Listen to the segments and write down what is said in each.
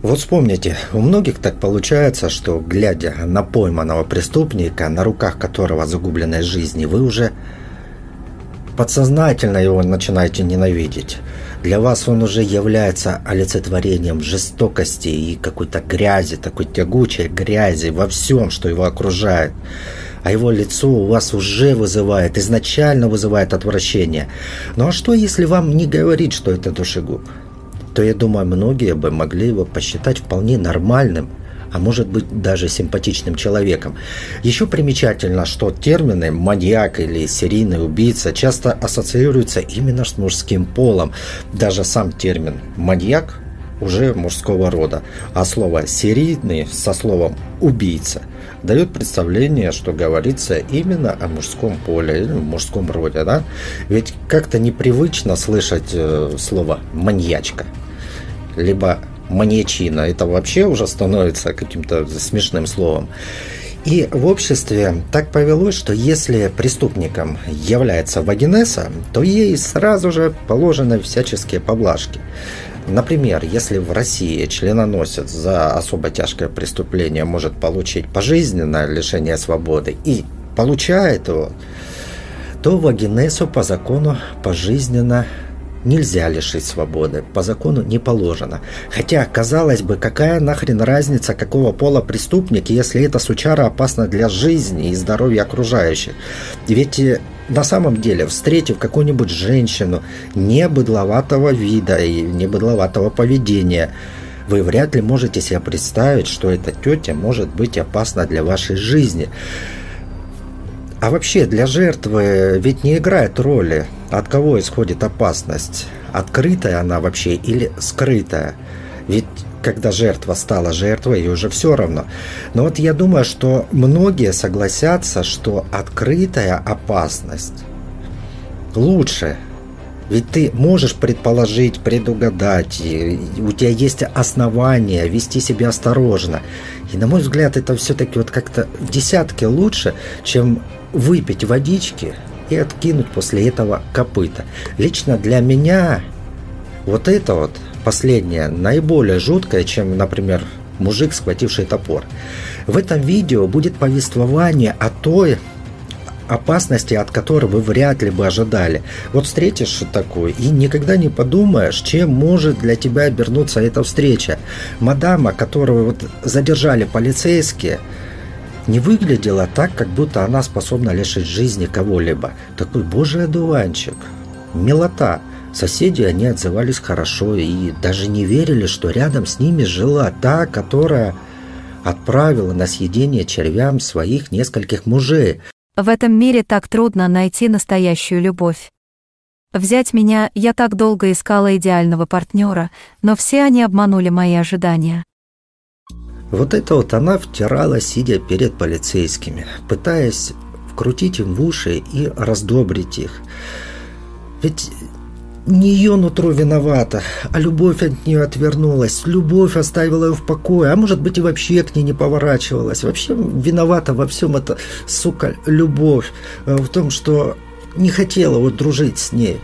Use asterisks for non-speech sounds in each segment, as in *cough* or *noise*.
Вот вспомните, у многих так получается, что глядя на пойманного преступника, на руках которого загубленной жизни, вы уже подсознательно его начинаете ненавидеть. Для вас он уже является олицетворением жестокости и какой-то грязи, такой тягучей грязи во всем, что его окружает. А его лицо у вас уже вызывает, изначально вызывает отвращение. Ну а что, если вам не говорить, что это душегуб? То я думаю, многие бы могли его посчитать вполне нормальным – а может быть даже симпатичным человеком. Еще примечательно, что термины «маньяк» или «серийный убийца» часто ассоциируются именно с мужским полом. Даже сам термин «маньяк» уже мужского рода, а слово «серийный» со словом «убийца» дает представление, что говорится именно о мужском поле или мужском роде. Да? Ведь как-то непривычно слышать э, слово «маньячка» либо маньячина. Это вообще уже становится каким-то смешным словом. И в обществе так повелось, что если преступником является вагинеса, то ей сразу же положены всяческие поблажки. Например, если в России членоносец за особо тяжкое преступление может получить пожизненное лишение свободы и получает его, то вагинесу по закону пожизненно нельзя лишить свободы, по закону не положено. Хотя, казалось бы, какая нахрен разница, какого пола преступник, если эта сучара опасна для жизни и здоровья окружающих. Ведь э, на самом деле, встретив какую-нибудь женщину не быдловатого вида и не быдловатого поведения, вы вряд ли можете себе представить, что эта тетя может быть опасна для вашей жизни. А вообще для жертвы ведь не играет роли, от кого исходит опасность. Открытая она вообще или скрытая. Ведь когда жертва стала жертвой, ей уже все равно. Но вот я думаю, что многие согласятся, что открытая опасность лучше. Ведь ты можешь предположить, предугадать, и у тебя есть основания вести себя осторожно. И на мой взгляд, это все-таки вот как-то в десятке лучше, чем выпить водички и откинуть после этого копыта. Лично для меня вот это вот последнее наиболее жуткое, чем, например, мужик, схвативший топор. В этом видео будет повествование о той опасности, от которой вы вряд ли бы ожидали. Вот встретишь такую и никогда не подумаешь, чем может для тебя обернуться эта встреча. Мадама, которую вот задержали полицейские, не выглядела так, как будто она способна лишить жизни кого-либо. Такой божий одуванчик. Милота. Соседи они отзывались хорошо и даже не верили, что рядом с ними жила та, которая отправила на съедение червям своих нескольких мужей. В этом мире так трудно найти настоящую любовь. Взять меня я так долго искала идеального партнера, но все они обманули мои ожидания. Вот это вот она втирала, сидя перед полицейскими, пытаясь вкрутить им в уши и раздобрить их. Ведь не ее нутро виновата, а любовь от нее отвернулась, любовь оставила ее в покое, а может быть и вообще к ней не поворачивалась. Вообще виновата во всем это, сука, любовь, э, в том, что не хотела вот дружить с ней.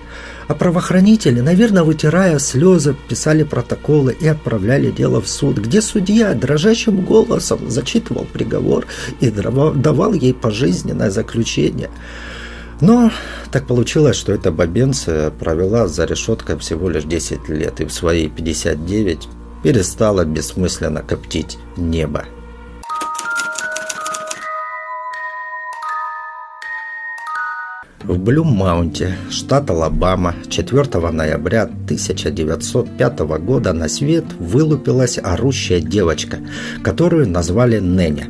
А правоохранители, наверное, вытирая слезы, писали протоколы и отправляли дело в суд, где судья дрожащим голосом зачитывал приговор и давал ей пожизненное заключение. Но так получилось, что эта бабенция провела за решеткой всего лишь 10 лет и в свои 59 перестала бессмысленно коптить небо. В Блюм-Маунте, штат Алабама, 4 ноября 1905 года на свет вылупилась орущая девочка, которую назвали Неня.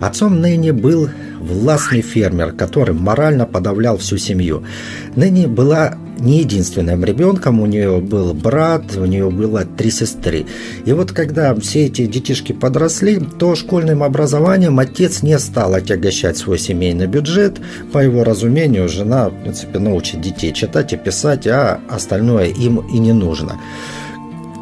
Отцом Нэнни был властный фермер, который морально подавлял всю семью. Нэнни была не единственным ребенком, у нее был брат, у нее было три сестры. И вот когда все эти детишки подросли, то школьным образованием отец не стал отягощать свой семейный бюджет. По его разумению, жена, в принципе, научит детей читать и писать, а остальное им и не нужно.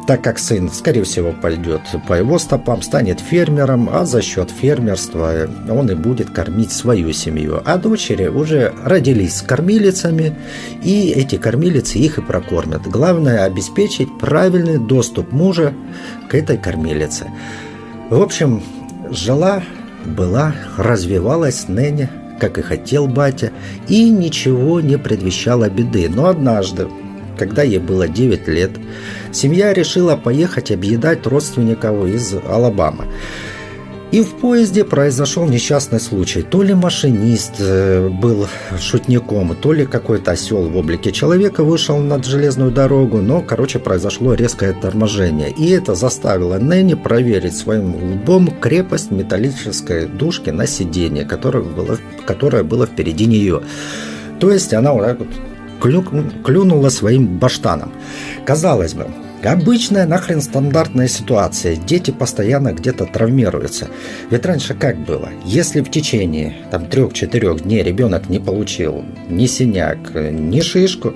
Так как сын, скорее всего, пойдет по его стопам, станет фермером, а за счет фермерства он и будет кормить свою семью. А дочери уже родились с кормилицами, и эти кормилицы их и прокормят. Главное – обеспечить правильный доступ мужа к этой кормилице. В общем, жила, была, развивалась ныне, как и хотел батя, и ничего не предвещало беды. Но однажды, когда ей было 9 лет, семья решила поехать объедать родственников из Алабамы. И в поезде произошел несчастный случай. То ли машинист э, был шутником, то ли какой-то осел в облике человека вышел над железную дорогу, но, короче, произошло резкое торможение. И это заставило Нэнни проверить своим лбом крепость металлической дужки на сиденье, которое было, которое было впереди нее. То есть она вот так вот клюнула своим баштаном. Казалось бы, Обычная нахрен стандартная ситуация. Дети постоянно где-то травмируются. Ведь раньше как было? Если в течение там трех-четырех дней ребенок не получил ни синяк, ни шишку,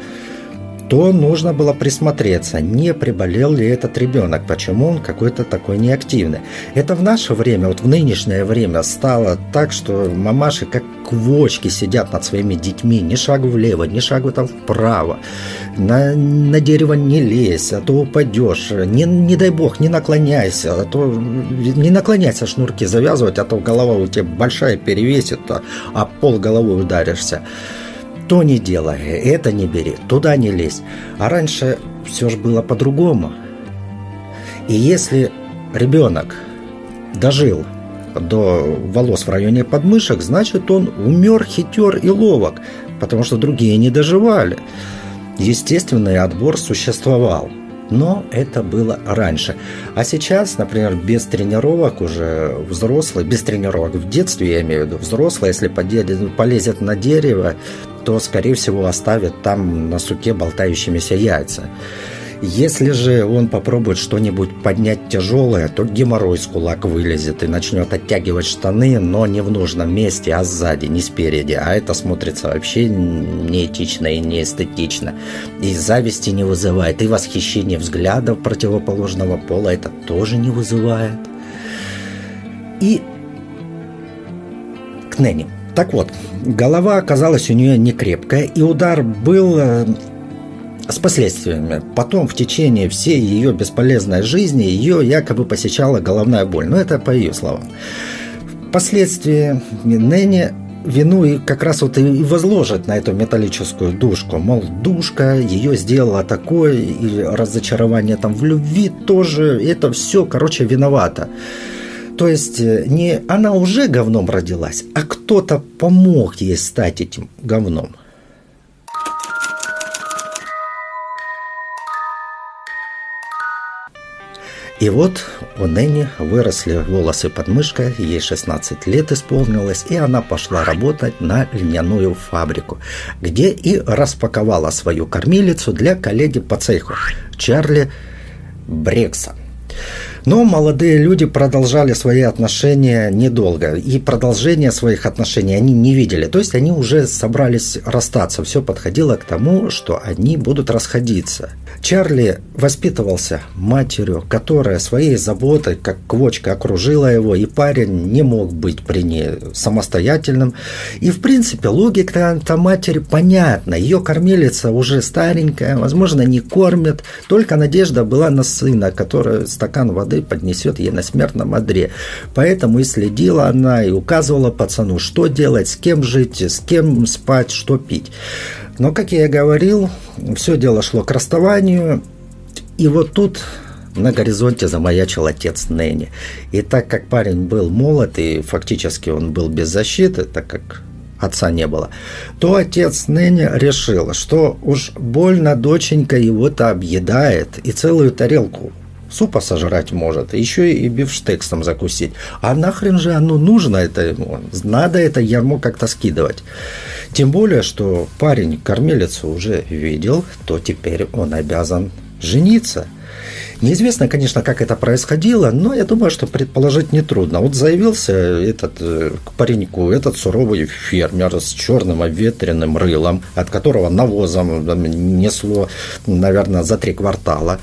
то нужно было присмотреться, не приболел ли этот ребенок, почему он какой-то такой неактивный. Это в наше время, вот в нынешнее время стало так, что мамаши как квочки сидят над своими детьми, ни шагу влево, ни шагу там вправо, на, на дерево не лезь, а то упадешь, не, не дай бог, не наклоняйся, а то не наклоняйся шнурки завязывать, а то голова у тебя большая перевесит, а, а пол головой ударишься то не делай, это не бери, туда не лезь. А раньше все же было по-другому. И если ребенок дожил до волос в районе подмышек, значит он умер, хитер и ловок, потому что другие не доживали. Естественный отбор существовал. Но это было раньше. А сейчас, например, без тренировок уже взрослый, без тренировок в детстве, я имею в виду, взрослый, если полезет на дерево, то, скорее всего, оставит там на суке болтающимися яйца. Если же он попробует что-нибудь поднять тяжелое, то геморрой с кулак вылезет и начнет оттягивать штаны, но не в нужном месте, а сзади, не спереди. А это смотрится вообще неэтично и неэстетично. И зависти не вызывает, и восхищение взглядов противоположного пола это тоже не вызывает. И к Нэнни. Так вот, голова оказалась у нее не крепкая, и удар был э, с последствиями. Потом в течение всей ее бесполезной жизни ее якобы посещала головная боль. Но это по ее словам. Впоследствии Нэнни вину и как раз вот и возложит на эту металлическую душку. Мол, душка ее сделала такое, и разочарование там в любви тоже, это все, короче, виновата. То есть э, не она уже говном родилась, а кто-то помог ей стать этим говном. И вот у Нэнни выросли волосы под мышкой, ей 16 лет исполнилось, и она пошла работать на льняную фабрику, где и распаковала свою кормилицу для коллеги по цеху Чарли Брекса. Но молодые люди продолжали свои отношения недолго, и продолжения своих отношений они не видели. То есть они уже собрались расстаться. Все подходило к тому, что они будут расходиться. Чарли воспитывался матерью, которая своей заботой, как квочка, окружила его, и парень не мог быть при ней самостоятельным. И, в принципе, логика матери понятна. Ее кормилица уже старенькая, возможно, не кормят. Только надежда была на сына, который стакан воды поднесет ей на смертном одре. Поэтому и следила она, и указывала пацану, что делать, с кем жить, с кем спать, что пить. Но, как я и говорил, все дело шло к расставанию. И вот тут на горизонте замаячил отец Нэнни. И так как парень был молод, и фактически он был без защиты, так как отца не было, то отец Нэнни решил, что уж больно доченька его-то объедает и целую тарелку супа сожрать может, еще и бифштексом закусить. А нахрен же оно нужно это ему? Надо это ярмо как-то скидывать. Тем более, что парень кормилицу уже видел, то теперь он обязан жениться. Неизвестно, конечно, как это происходило, но я думаю, что предположить нетрудно. Вот заявился этот э, к пареньку, этот суровый фермер с черным обветренным рылом, от которого навозом несло, наверное, за три квартала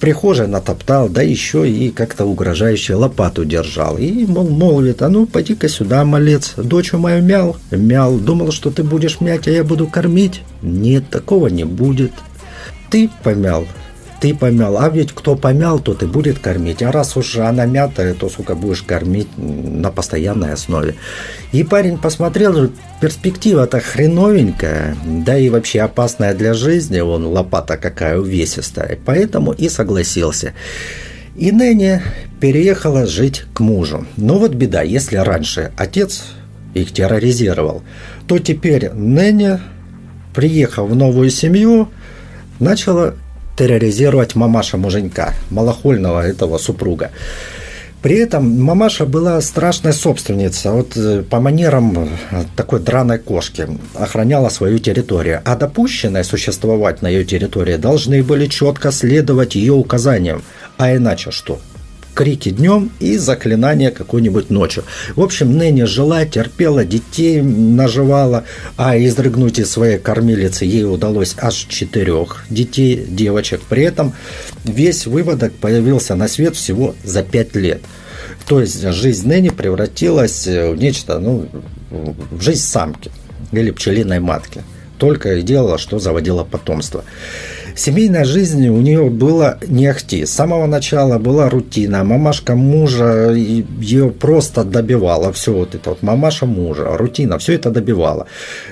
прихожей натоптал, да еще и как-то угрожающе лопату держал. И, мол, молвит, а ну, пойди-ка сюда, малец, дочь мою мял, мял, думал, что ты будешь мять, а я буду кормить. Нет, такого не будет. Ты помял, ты помял, а ведь кто помял, тот и будет кормить. А раз уж она мятая, то, сука, будешь кормить на постоянной основе. И парень посмотрел, перспектива-то хреновенькая, да и вообще опасная для жизни, он лопата какая увесистая, поэтому и согласился. И Нэнни переехала жить к мужу. Но вот беда, если раньше отец их терроризировал, то теперь Нэнни, приехав в новую семью, начала терроризировать мамаша муженька, малохольного этого супруга. При этом мамаша была страшная собственница, вот э, по манерам э, такой драной кошки, охраняла свою территорию, а допущенные существовать на ее территории должны были четко следовать ее указаниям, а иначе что? Крики днем и заклинания какой-нибудь ночью. В общем, Нэнни жила, терпела, детей наживала, а изрыгнуть из своей кормилицы ей удалось аж четырех детей, девочек. При этом весь выводок появился на свет всего за пять лет. То есть жизнь Нэнни превратилась в нечто, ну, в жизнь самки или пчелиной матки. Только и делала, что заводила потомство. Семейная жизнь у нее была не ахти. С самого начала была рутина. Мамашка мужа ее просто добивала. Все вот это вот мамаша мужа, рутина, все это добивала.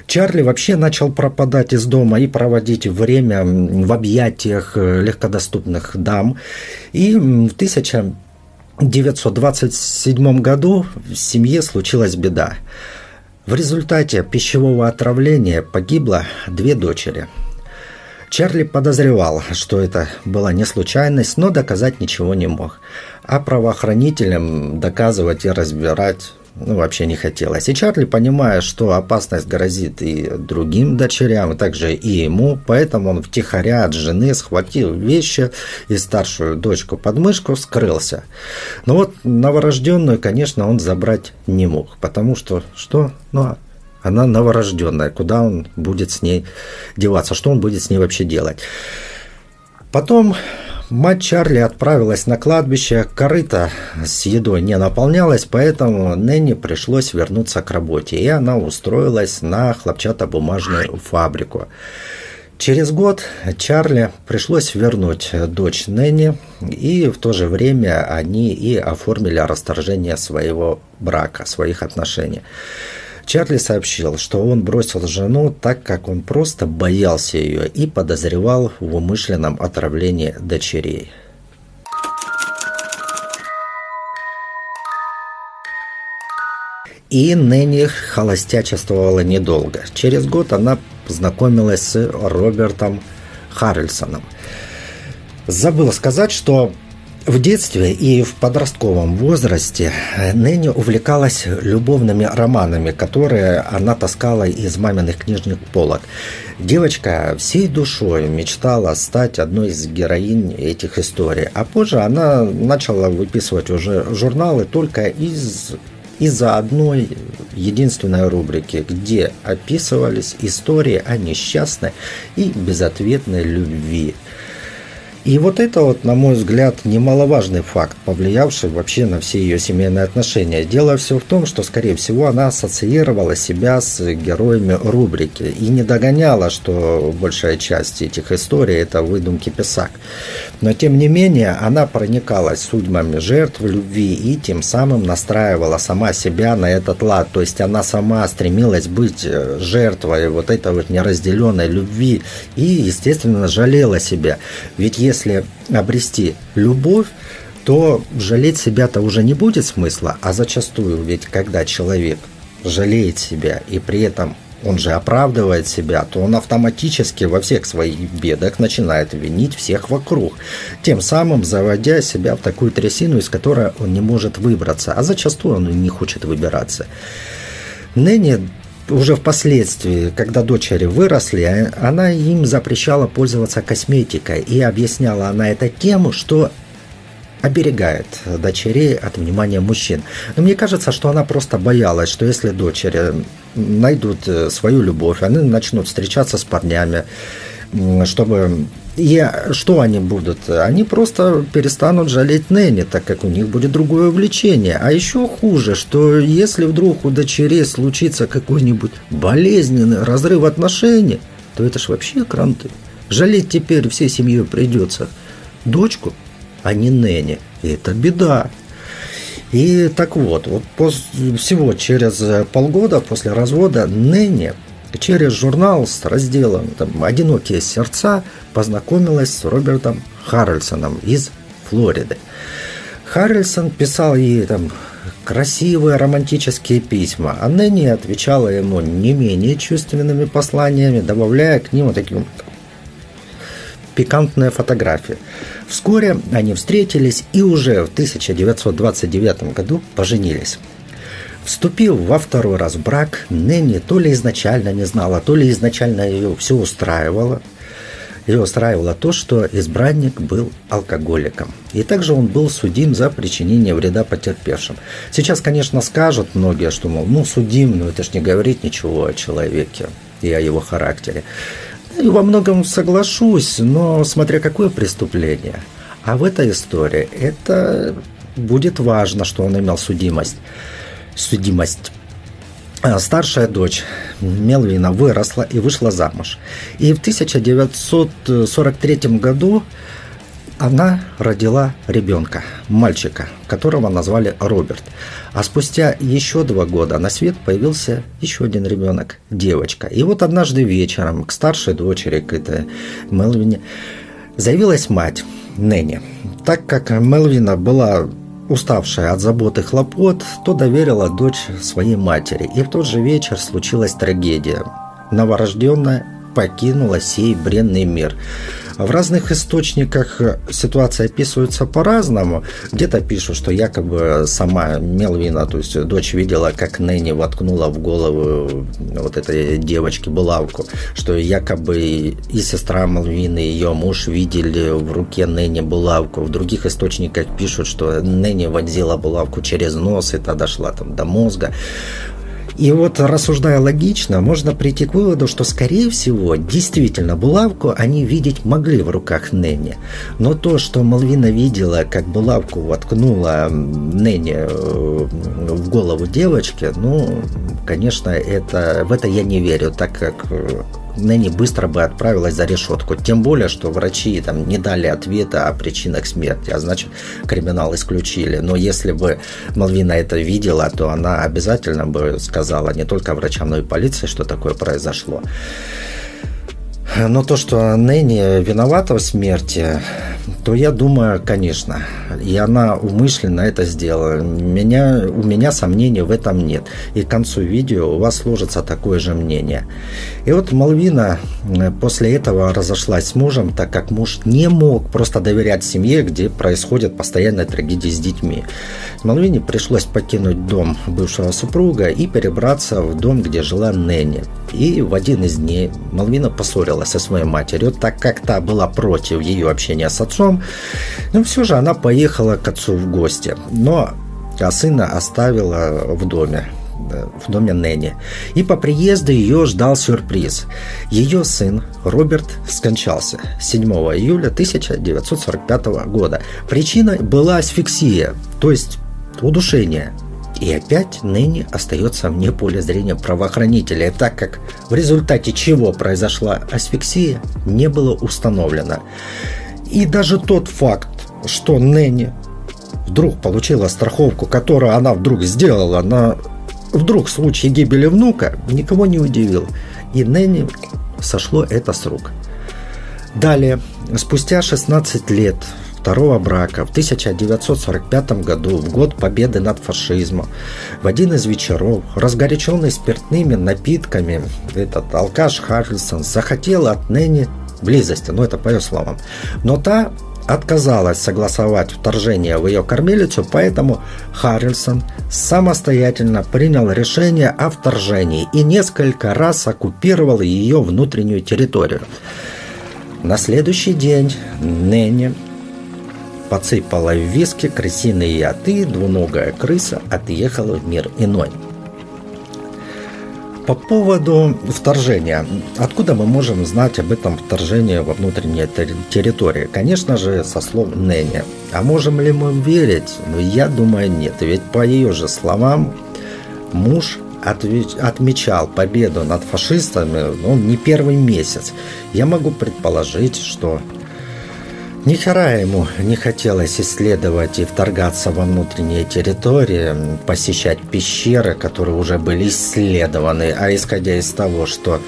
Чарли вообще начал пропадать из дома и проводить время в объятиях э, легкодоступных дам. И в 1927 году в семье случилась беда. В результате пищевого отравления погибло две дочери – Чарли подозревал, что это была не случайность, но доказать ничего не мог. А правоохранителям доказывать и разбирать ну, вообще не хотелось. И Чарли, понимая, что опасность грозит и другим дочерям, и также и ему, поэтому он втихаря от жены схватил вещи и старшую дочку под мышку скрылся. Но вот новорожденную, конечно, он забрать не мог, потому что, что? Ну, она новорожденная. Куда он будет с ней деваться? Что он будет с ней вообще делать? Потом мать Чарли отправилась на кладбище. Корыто с едой не наполнялась, поэтому Нэнни пришлось вернуться к работе. И она устроилась на хлопчатобумажную фабрику. Через год Чарли пришлось вернуть дочь Нэнни, и в то же время они и оформили расторжение своего брака, своих отношений. Чарли сообщил, что он бросил жену так, как он просто боялся ее и подозревал в умышленном отравлении дочерей. И Нэнни холостячествовала недолго. Через год она познакомилась с Робертом Харрельсоном. Забыл сказать, что в детстве и в подростковом возрасте Нэнни увлекалась любовными романами, которые она таскала из маминых книжных полок. Девочка всей душой мечтала стать одной из героинь этих историй, а позже она начала выписывать уже журналы только из из-за одной единственной рубрики, где описывались истории о несчастной и безответной любви – и вот это вот, на мой взгляд, немаловажный факт, повлиявший вообще на все ее семейные отношения. Дело все в том, что, скорее всего, она ассоциировала себя с героями рубрики и не догоняла, что большая часть этих историй – это выдумки писак. Но, тем не менее, она проникалась судьбами жертв любви и тем самым настраивала сама себя на этот лад. То есть она сама стремилась быть э, жертвой вот этой вот неразделенной любви и, естественно, жалела себя. Ведь если обрести любовь, то жалеть себя-то уже не будет смысла, а зачастую ведь когда человек жалеет себя и при этом он же оправдывает себя, то он автоматически во всех своих бедах начинает винить всех вокруг, тем самым заводя себя в такую трясину, из которой он не может выбраться, а зачастую он и не хочет выбираться. Ныне уже впоследствии, когда дочери выросли, а, она им запрещала пользоваться косметикой и объясняла она это тем, что оберегает дочерей от внимания мужчин. Но мне кажется, что она просто боялась, что если дочери найдут э, свою любовь, они начнут встречаться с парнями, чтобы И что они будут? Они просто перестанут жалеть Нэнни, так как у них будет другое увлечение. А еще хуже, что если вдруг у дочерей случится какой-нибудь болезненный разрыв отношений, то это ж вообще кранты. Жалеть теперь всей семьей придется дочку, а не Нэнни. И это беда. И так вот, вот всего через полгода после развода Нэнни через журнал с разделом там, «Одинокие сердца» познакомилась с Робертом Харрельсоном из Флориды. Харрельсон писал ей там красивые романтические письма, а Нэнни отвечала ему не менее чувственными посланиями, добавляя к ним вот такие пикантные фотографии. Вскоре они встретились и уже в 1929 году поженились. Вступив во второй раз в брак, Нэнни то ли изначально не знала, то ли изначально ее все устраивало. Ее устраивало то, что избранник был алкоголиком. И также он был судим за причинение вреда потерпевшим. Сейчас, конечно, скажут многие, что, мол, ну, судим, но это ж не говорит ничего о человеке и о его характере. И во многом соглашусь, но смотря какое преступление. А в этой истории это будет важно, что он имел судимость судимость. А, старшая дочь Мелвина выросла и вышла замуж. И в 1943 году она родила ребенка, мальчика, которого назвали Роберт. А спустя еще два года на свет появился еще один ребенок, девочка. И вот однажды вечером к старшей дочери, к этой Мелвине, заявилась мать Нэнни. Так как Мелвина была Уставшая от забот и хлопот, то доверила дочь своей матери, и в тот же вечер случилась трагедия. Новорожденная покинула сей бренный мир – в разных источниках ситуация описывается по-разному. Где-то пишут, что якобы сама Мелвина, то есть дочь видела, как Нэнни воткнула в голову вот этой девочке булавку, что якобы и сестра Мелвины, и ее муж видели в руке Нэнни булавку. В других источниках пишут, что Нэнни вонзила булавку через нос, и та дошла там до мозга. И вот рассуждая логично, можно прийти к выводу, что, скорее всего, действительно булавку они видеть могли в руках Нэнни. Но то, что Малвина видела, как булавку воткнула Нэнни э, в голову девочки, ну, конечно, это, в это я не верю, так как э, Нэнни быстро бы отправилась за решетку. Тем более, что врачи там не дали ответа о причинах смерти, а значит, криминал исключили. Но если бы Малвина это видела, то она обязательно бы сказала не только врачам, но и полиции, что такое произошло. Но то, что Нэнни виновата в смерти, то я думаю, конечно. И она умышленно это сделала. Меня, у меня сомнений в этом нет. И к концу видео у вас сложится такое же мнение. И вот Малвина э, после этого разошлась с мужем, так как муж не мог просто доверять семье, где происходят постоянные трагедии с детьми. Малвине пришлось покинуть дом бывшего супруга и перебраться в дом, где жила Нэнни. И в один из дней Малвина поссорилась со своей матерью, так как та была против ее общения с отцом. Но все же она поехала к отцу в гости. Но а сына оставила в доме в доме Нэнни. И по приезду ее ждал сюрприз. Ее сын Роберт скончался 7 июля 1945 года. Причиной была асфиксия, то есть удушение. И опять ныне остается вне поля зрения правоохранителей, так как в результате чего произошла асфиксия, не было установлено. И даже тот факт, что Нэнни вдруг получила страховку, которую она вдруг сделала на вдруг случай гибели внука, никого не удивил. И Нэнни сошло это с рук. Далее, спустя 16 лет второго брака в 1945 году, в год победы над фашизмом, в один из вечеров, разгоряченный спиртными напитками, этот алкаш Харрисон захотел от Нэнни близости, ну это по ее словам. Но та отказалась согласовать вторжение в ее кормилицу, поэтому Харрисон самостоятельно принял решение о вторжении и несколько раз оккупировал ее внутреннюю территорию. На следующий день Нэнни подсыпала в виски крысиные яды, двуногая крыса отъехала в мир иной. По поводу вторжения. Откуда мы можем знать об этом вторжении во внутренние территории? Конечно же, со слов Нэнни. А можем ли мы верить? Ну, я думаю, нет. Ведь по ее же словам, муж отмечал победу над фашистами ну, не первый месяц. Я могу предположить, что ни хера ему не хотелось исследовать и вторгаться во внутренние территории, посещать пещеры, которые уже были исследованы, а исходя из того, что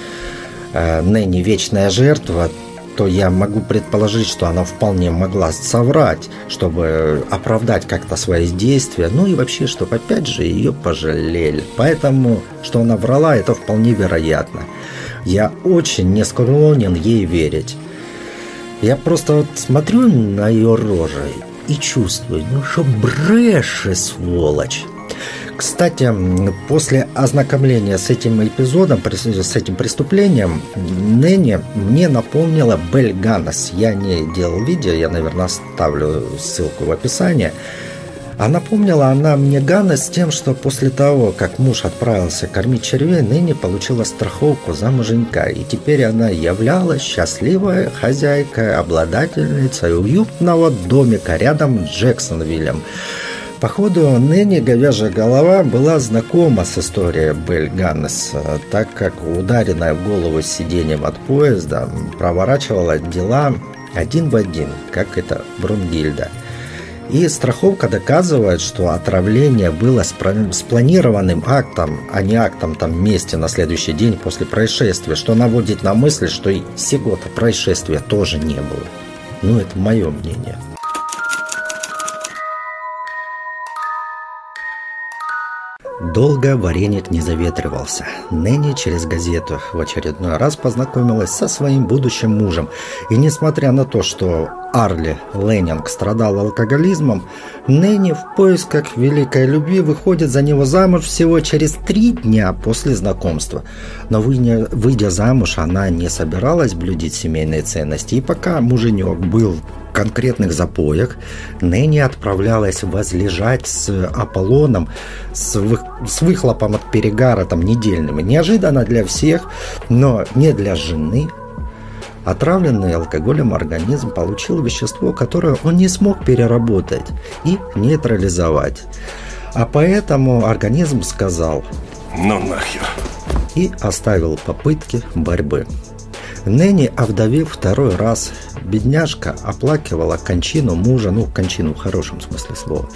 э, ныне вечная жертва, то я могу предположить, что она вполне могла соврать, чтобы оправдать как-то свои действия, ну и вообще, чтобы опять же ее пожалели. Поэтому, что она врала, это вполне вероятно. Я очень не склонен ей верить. Я просто вот смотрю на ее рожи и чувствую, ну что бреше, сволочь. Кстати, после ознакомления с этим эпизодом, с этим преступлением, Нэнни мне напомнила Бель Ганнес. Я не делал видео, я, наверное, оставлю ссылку в описании. А напомнила она мне Ганна с тем, что после того, как муж отправился кормить червей, ныне получила страховку за муженька. И теперь она являлась счастливой хозяйкой, обладательницей уютного домика рядом с Джексонвиллем. Походу, ныне говяжья голова была знакома с историей Белль Ганнес, так как ударенная в голову сиденьем от поезда проворачивала дела один в один, как это Брунгильда – и страховка доказывает, что отравление было спланированным актом, а не актом там вместе на следующий день после происшествия, что наводит на мысль, что и сего-то происшествия тоже не было. Ну, это мое мнение. Долго вареник не заветривался. Нэнни через газету в очередной раз познакомилась со своим будущим мужем. И несмотря на то, что Арли Леннинг страдал алкоголизмом, Нэнни в поисках великой любви выходит за него замуж всего через три дня после знакомства. Но выйдя замуж, она не собиралась блюдить семейные ценности. И пока муженек был конкретных запоях Нэнни отправлялась возлежать с Аполлоном с, вы, с выхлопом от перегара там недельным. Неожиданно для всех, но не для жены. Отравленный алкоголем организм получил вещество, которое он не смог переработать и нейтрализовать. А поэтому организм сказал «Ну нахер!» и оставил попытки борьбы. Нэнни, овдовев второй раз, бедняжка оплакивала кончину мужа, ну, кончину в хорошем смысле слова.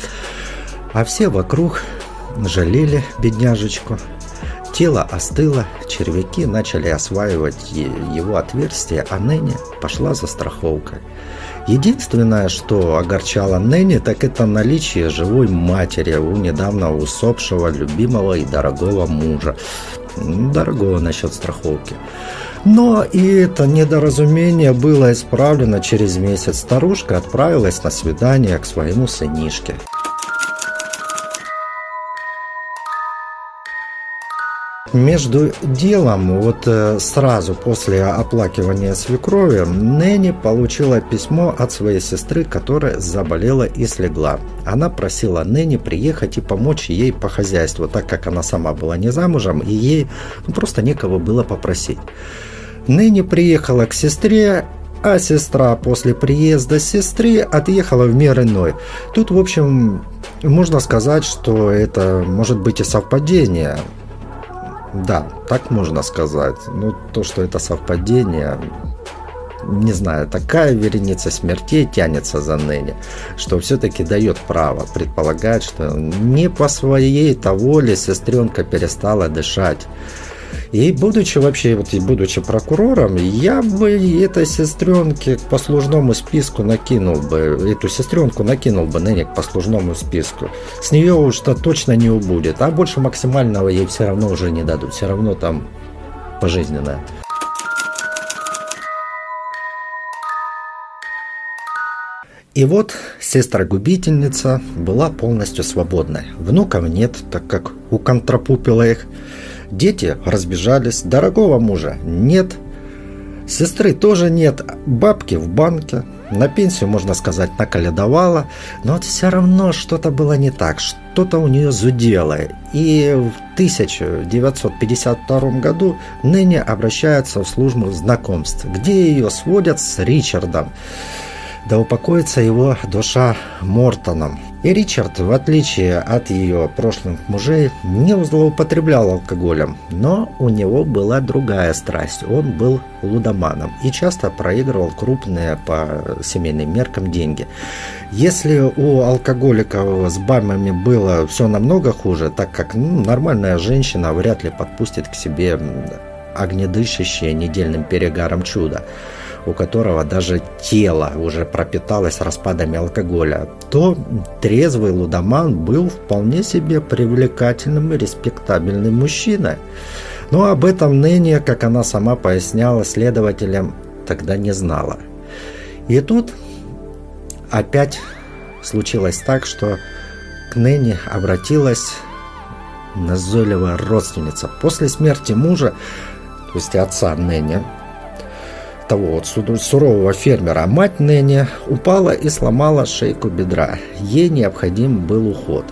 А все вокруг жалели бедняжечку. Тело остыло, червяки начали осваивать его отверстие, а Нэнни пошла за страховкой. Единственное, что огорчало Нэнни, так это наличие живой матери у недавно усопшего любимого и дорогого мужа. Дорогого насчет страховки. Но и это недоразумение было исправлено через месяц. Старушка отправилась на свидание к своему сынишке. Между делом, вот э, сразу после оплакивания свекрови, Нэнни получила письмо от своей сестры, которая заболела и слегла. Она просила Нэнни приехать и помочь ей по хозяйству, так как она сама была не замужем, и ей ну, просто некого было попросить. Ныне приехала к сестре, а сестра после приезда сестры отъехала в мир иной. Тут, в общем, можно сказать, что это может быть и совпадение. Да, так можно сказать. Ну, то, что это совпадение, не знаю, такая вереница смертей тянется за Нелли, что все-таки дает право предполагать, что не по своей-то воле сестренка перестала дышать. И будучи вообще, вот и будучи прокурором, я бы этой сестренке к послужному списку накинул бы, эту сестренку накинул бы ныне к послужному списку. С нее уж-то точно не убудет, а больше максимального ей все равно уже не дадут, все равно там пожизненное. И вот сестра-губительница была полностью свободной. Внуков нет, так как у контрапупила их. Дети разбежались, дорогого мужа нет, сестры тоже нет, бабки в банке. на пенсию, можно сказать, наколедовала, но вот все равно что-то было не так, что-то у нее зудело. И в 1952 году Нэнни обращается в службу знакомств, где ее сводят с Ричардом да упокоится его душа Мортоном. И Ричард, в отличие от ее прошлых мужей, не злоупотреблял алкоголем, но у него была другая страсть. Он был лудоманом и часто проигрывал крупные по семейным меркам деньги. Если у алкоголиков с бамами было все намного хуже, так как ну, нормальная женщина вряд ли подпустит к себе огнедышащее недельным перегаром чудо, у которого даже тело уже пропиталось распадами алкоголя, то трезвый лудоман был вполне себе привлекательным и респектабельным мужчиной. Но об этом ныне, как она сама поясняла следователям, тогда не знала. И тут опять случилось так, что к Нэнни обратилась назойливая родственница. После смерти мужа, то есть отца Нэнни, того вот сурового фермера, мать Нэнни упала и сломала шейку бедра. Ей необходим был уход.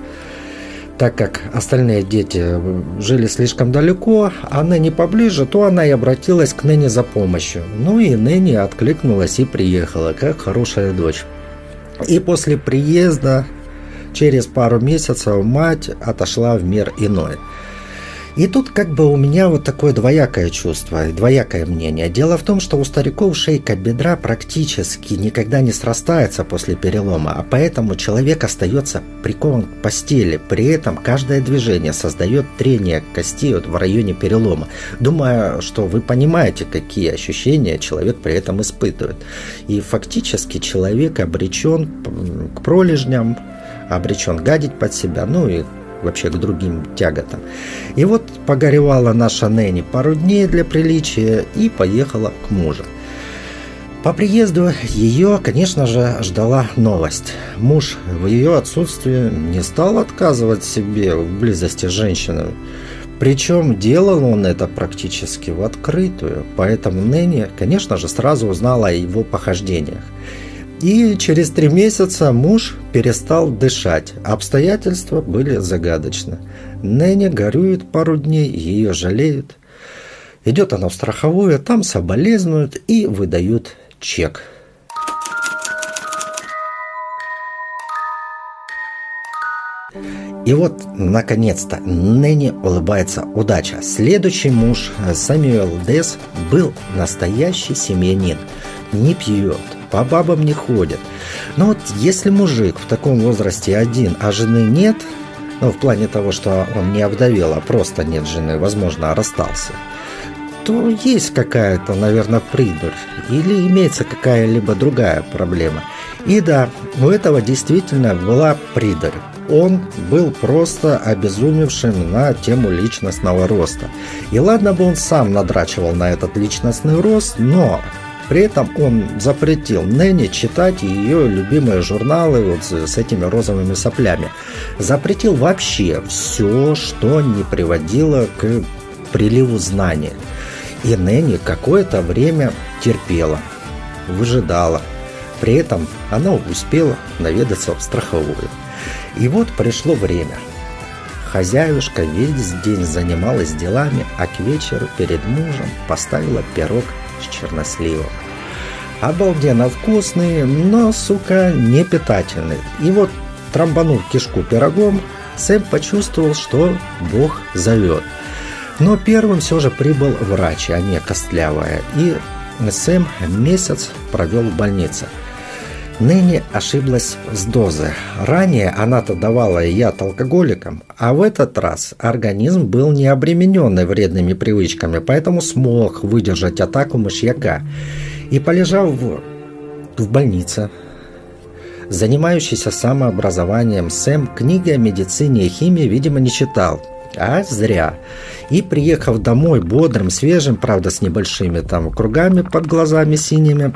Так как остальные дети жили слишком далеко, а Нэнни поближе, то она и обратилась к Нэнни за помощью. Ну и Нэнни откликнулась и приехала, как хорошая дочь. И после приезда, через пару месяцев, мать отошла в мир иной – и тут как бы у меня вот такое двоякое чувство, двоякое мнение. Дело в том, что у стариков шейка бедра практически никогда не срастается после перелома, а поэтому человек остается прикован к постели. При этом каждое движение создает трение кости вот в районе перелома. Думаю, что вы понимаете, какие ощущения человек при этом испытывает. И фактически человек обречен к пролежням, обречен гадить под себя, ну и вообще к другим тяготам. И вот погоревала наша Нэнни пару дней для приличия и поехала к мужу. По приезду ее, конечно же, ждала новость. Муж в ее отсутствии не стал отказывать себе в близости с женщиной. Причем делал он это практически в открытую, поэтому Нэнни, конечно же, сразу узнала о его похождениях. И через три месяца муж перестал дышать. Обстоятельства были загадочны. Нэнни горюет пару дней, ее жалеют. Идет она в страховую, там соболезнуют и выдают чек. И вот, наконец-то, Нэнни улыбается удача. Следующий муж, Самюэл Дес, был настоящий семьянин. Не пьет, по бабам не ходит. Но вот если мужик в таком возрасте один, а жены нет, ну, в плане того, что он не обдавил, а просто нет жены, возможно, расстался, то есть какая-то, наверное, придурь или имеется какая-либо другая проблема. И да, у этого действительно была придурь. Он был просто обезумевшим на тему личностного роста. И ладно бы он сам надрачивал на этот личностный рост, но при этом он запретил Нэнни читать ее любимые журналы вот с этими розовыми соплями. Запретил вообще все, что не приводило к приливу знаний. И Нэнни какое-то время терпела, выжидала. При этом она успела наведаться в страховую. И вот пришло время. Хозяюшка весь день занималась делами, а к вечеру перед мужем поставила пирог с черносливом. Обалденно вкусный, но, сука, не питательный. И вот, трамбанув кишку пирогом, Сэм почувствовал, что Бог зовет. Но первым все же прибыл врач, а не костлявая, и Сэм месяц провел в больнице. Ныне ошиблась с дозы. Ранее она-то давала яд алкоголикам, а в этот раз организм был не обремененный вредными привычками, поэтому смог выдержать атаку мышьяка. И полежав в, в больнице, занимающийся самообразованием Сэм книги о медицине и химии, видимо, не читал. А зря. И приехав домой бодрым, свежим, правда, с небольшими там кругами под глазами синими,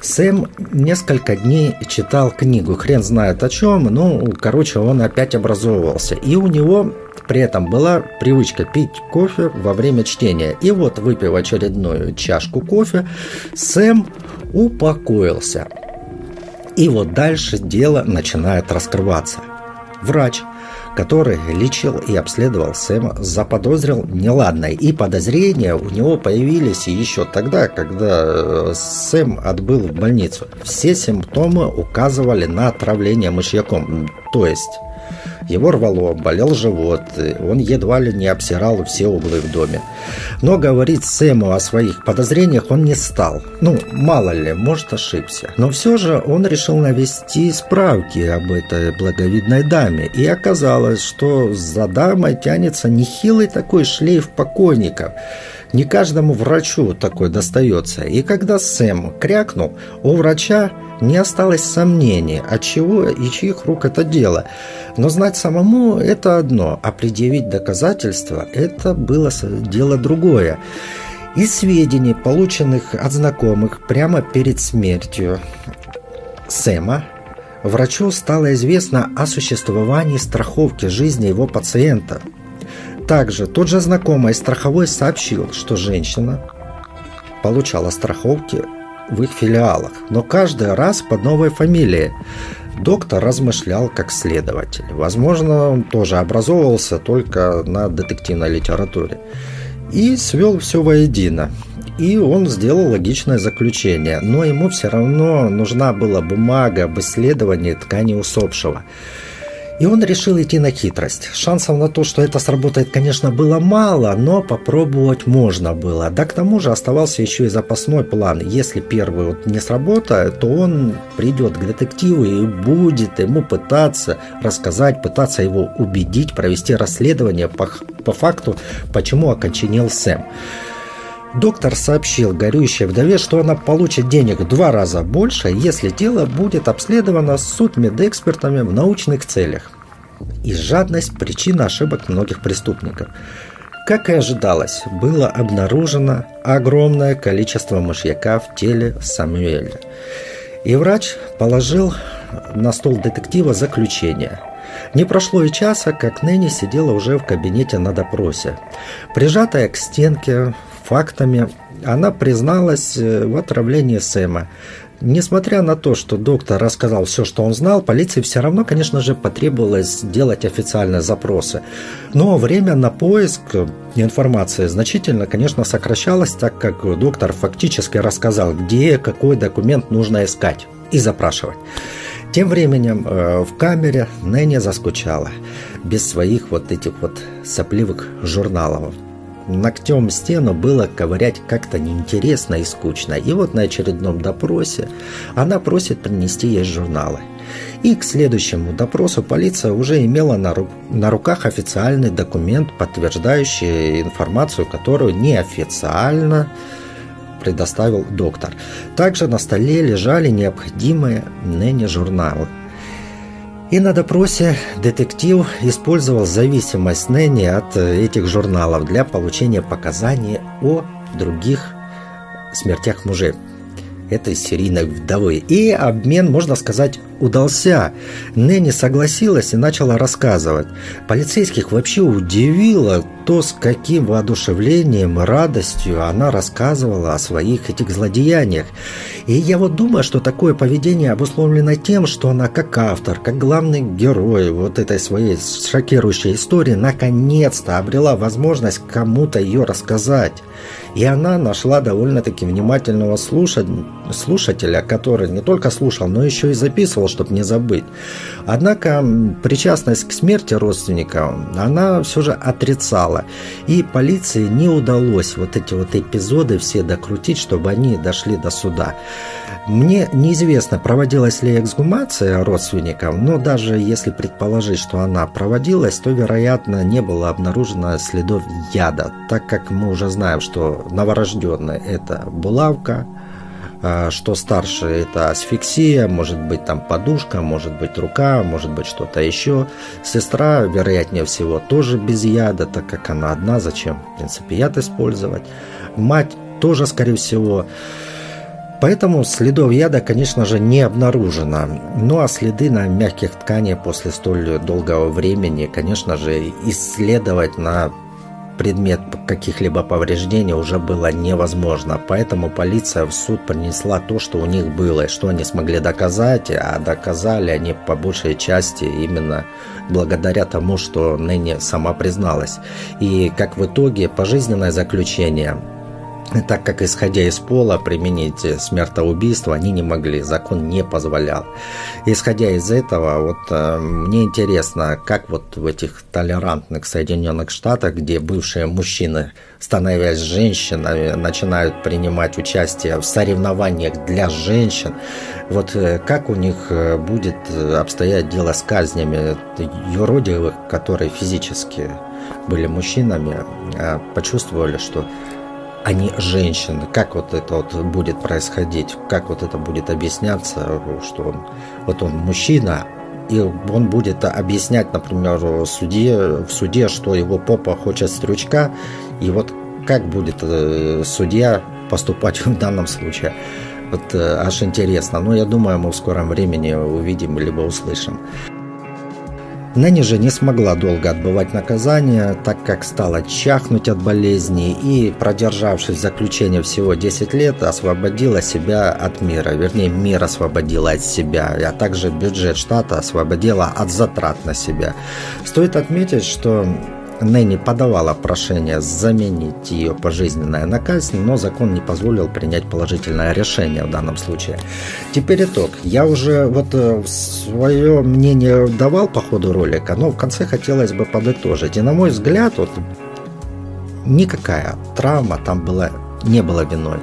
Сэм несколько дней читал книгу. Хрен знает о чем, ну, короче, он опять образовывался. И у него при этом была привычка пить кофе во время чтения. И вот, выпив очередную чашку кофе, Сэм упокоился. И вот дальше дело начинает раскрываться. Врач – который лечил и обследовал Сэма, заподозрил неладное. И подозрения у него появились еще тогда, когда э, Сэм отбыл в больницу. Все симптомы указывали на отравление мышьяком. То есть его рвало, болел живот, он едва ли не обсирал все углы в доме. Но говорить Сэму о своих подозрениях он не стал. Ну, мало ли, может ошибся. Но все же он решил навести справки об этой благовидной даме. И оказалось, что за дамой тянется нехилый такой шлейф покойников. Не каждому врачу такой достается. И когда Сэм крякнул, у врача не осталось сомнений, от чего и чьих рук это дело. Но знать самому – это одно, а предъявить доказательства – это было дело другое. Из сведений, полученных от знакомых прямо перед смертью Сэма, врачу стало известно о существовании страховки жизни его пациента. Также тот же знакомый страховой сообщил, что женщина получала страховки в их филиалах, но каждый раз под новой фамилией. Доктор размышлял как следователь. Возможно, он тоже образовывался только на детективной литературе. И свел все воедино. И он сделал логичное заключение. Но ему все равно нужна была бумага об исследовании ткани усопшего. И он решил идти на хитрость. Шансов на то, что это сработает, конечно, было мало, но попробовать можно было. Да к тому же оставался еще и запасной план. Если первый вот не сработает, то он придет к детективу и будет ему пытаться рассказать, пытаться его убедить, провести расследование по, по факту, почему оконченел Сэм. Доктор сообщил горюющей вдове, что она получит денег в два раза больше, если дело будет обследовано судмедэкспертами в научных целях. И жадность – причина ошибок многих преступников. Как и ожидалось, было обнаружено огромное количество мышьяка в теле Самуэля. И врач положил на стол детектива заключение. Не прошло и часа, как Нэнни сидела уже в кабинете на допросе. Прижатая к стенке, фактами, она призналась э, в отравлении Сэма. Несмотря на то, что доктор рассказал все, что он знал, полиции все равно, конечно же, потребовалось делать официальные запросы. Но время на поиск информации значительно, конечно, сокращалось, так как доктор фактически рассказал, где какой документ нужно искать и запрашивать. Тем временем э, в камере Нэнни заскучала без своих вот этих вот сопливых журналов ногтем стену было ковырять как-то неинтересно и скучно. И вот на очередном допросе она просит принести ей журналы. И к следующему допросу полиция уже имела на, ру на руках официальный документ, подтверждающий информацию, которую неофициально предоставил доктор. Также на столе лежали необходимые ныне журналы. И на допросе детектив использовал зависимость Нэнни от э, этих журналов для получения показаний о других смертях мужей этой серийной вдовы. И обмен, можно сказать, удался. Нэнни согласилась и начала рассказывать. Полицейских вообще удивило то, с каким воодушевлением радостью она рассказывала о своих этих злодеяниях. И я вот думаю, что такое поведение обусловлено тем, что она как автор, как главный герой вот этой своей шокирующей истории наконец-то обрела возможность кому-то ее рассказать. И она нашла довольно-таки внимательного слушателя, который не только слушал, но еще и записывал чтобы не забыть. Однако причастность к смерти родственника она все же отрицала. И полиции не удалось вот эти вот эпизоды все докрутить, чтобы они дошли до суда. Мне неизвестно, проводилась ли эксгумация родственников, но даже если предположить, что она проводилась, то, вероятно, не было обнаружено следов яда, так как мы уже знаем, что новорожденный – это булавка, что старше это асфиксия, может быть там подушка, может быть рука, может быть что-то еще. Сестра, вероятнее всего, тоже без яда, так как она одна, зачем, в принципе, яд использовать. Мать тоже, скорее всего. Поэтому следов яда, конечно же, не обнаружено. Ну а следы на мягких тканях после столь долгого времени, конечно же, исследовать на предмет каких-либо повреждений уже было невозможно. Поэтому полиция в суд принесла то, что у них было, и что они смогли доказать, а доказали они по большей части именно благодаря тому, что ныне сама призналась. И как в итоге пожизненное заключение так как, исходя из пола, применить смертоубийство они не могли, закон не позволял. Исходя из этого, вот э, мне интересно, как вот в этих толерантных Соединенных Штатах, где бывшие мужчины, становясь женщинами, начинают принимать участие в соревнованиях для женщин, вот э, как у них э, будет обстоять дело с казнями юродивых, которые физически были мужчинами, почувствовали, что они женщины. Как вот это вот будет происходить? Как вот это будет объясняться, что он, вот он мужчина, и он будет объяснять, например, суде, в суде, что его попа хочет стрючка, и вот как будет э, судья поступать *laughs* в данном случае. Вот э, аж интересно. Но я думаю, мы в скором времени увидим либо услышим. Нэнни же не смогла долго отбывать наказание, так как стала чахнуть от болезни и, продержавшись в заключении всего 10 лет, освободила себя от мира. Вернее, мир освободила от себя, а также бюджет штата освободила от затрат на себя. Стоит отметить, что Нэнни подавала прошение заменить ее пожизненное на казнь, но закон не позволил принять положительное решение в данном случае. Теперь итог. Я уже вот э, свое мнение давал по ходу ролика, но в конце хотелось бы подытожить. И на мой взгляд, вот никакая травма там была не было виной.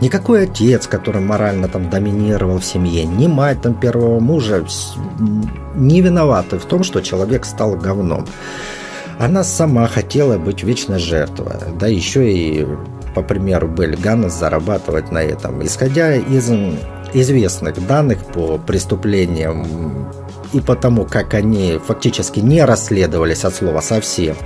Никакой отец, который морально там доминировал в семье, ни мать там первого мужа не виноваты в том, что человек стал говном. Она сама хотела быть вечной жертвой, да еще и, по примеру Ганнес, зарабатывать на этом. Исходя из известных данных по преступлениям и потому, как они фактически не расследовались от слова совсем,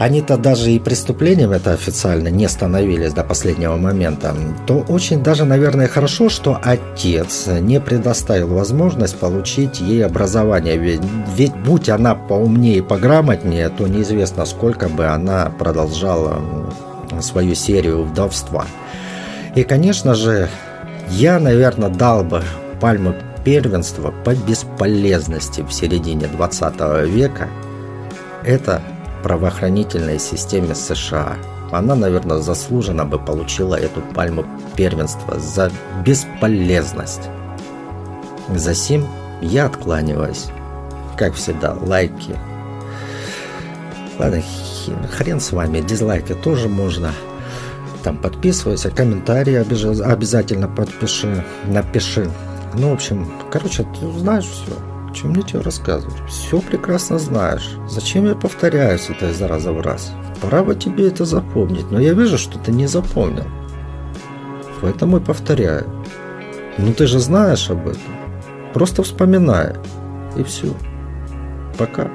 они-то даже и преступлением это официально не становились до последнего момента, то очень даже, наверное, хорошо, что отец не предоставил возможность получить ей образование. Ведь, ведь будь она поумнее и пограмотнее, то неизвестно, сколько бы она продолжала свою серию вдовства. И, конечно же, я, наверное, дал бы пальму первенства по бесполезности в середине 20 века. Это правоохранительной системе США. Она, наверное, заслуженно бы получила эту пальму первенства за бесполезность. За сим я откланиваюсь. Как всегда, лайки. Ладно, хрен с вами, дизлайки тоже можно. Там подписывайся, комментарии обязательно подпиши, напиши. Ну, в общем, короче, ты знаешь все. Чем мне тебе рассказывать? Все прекрасно знаешь. Зачем я повторяюсь это из раза в раз? Пора бы тебе это запомнить, но я вижу, что ты не запомнил. Поэтому и повторяю. Ну ты же знаешь об этом. Просто вспоминай. И все. Пока.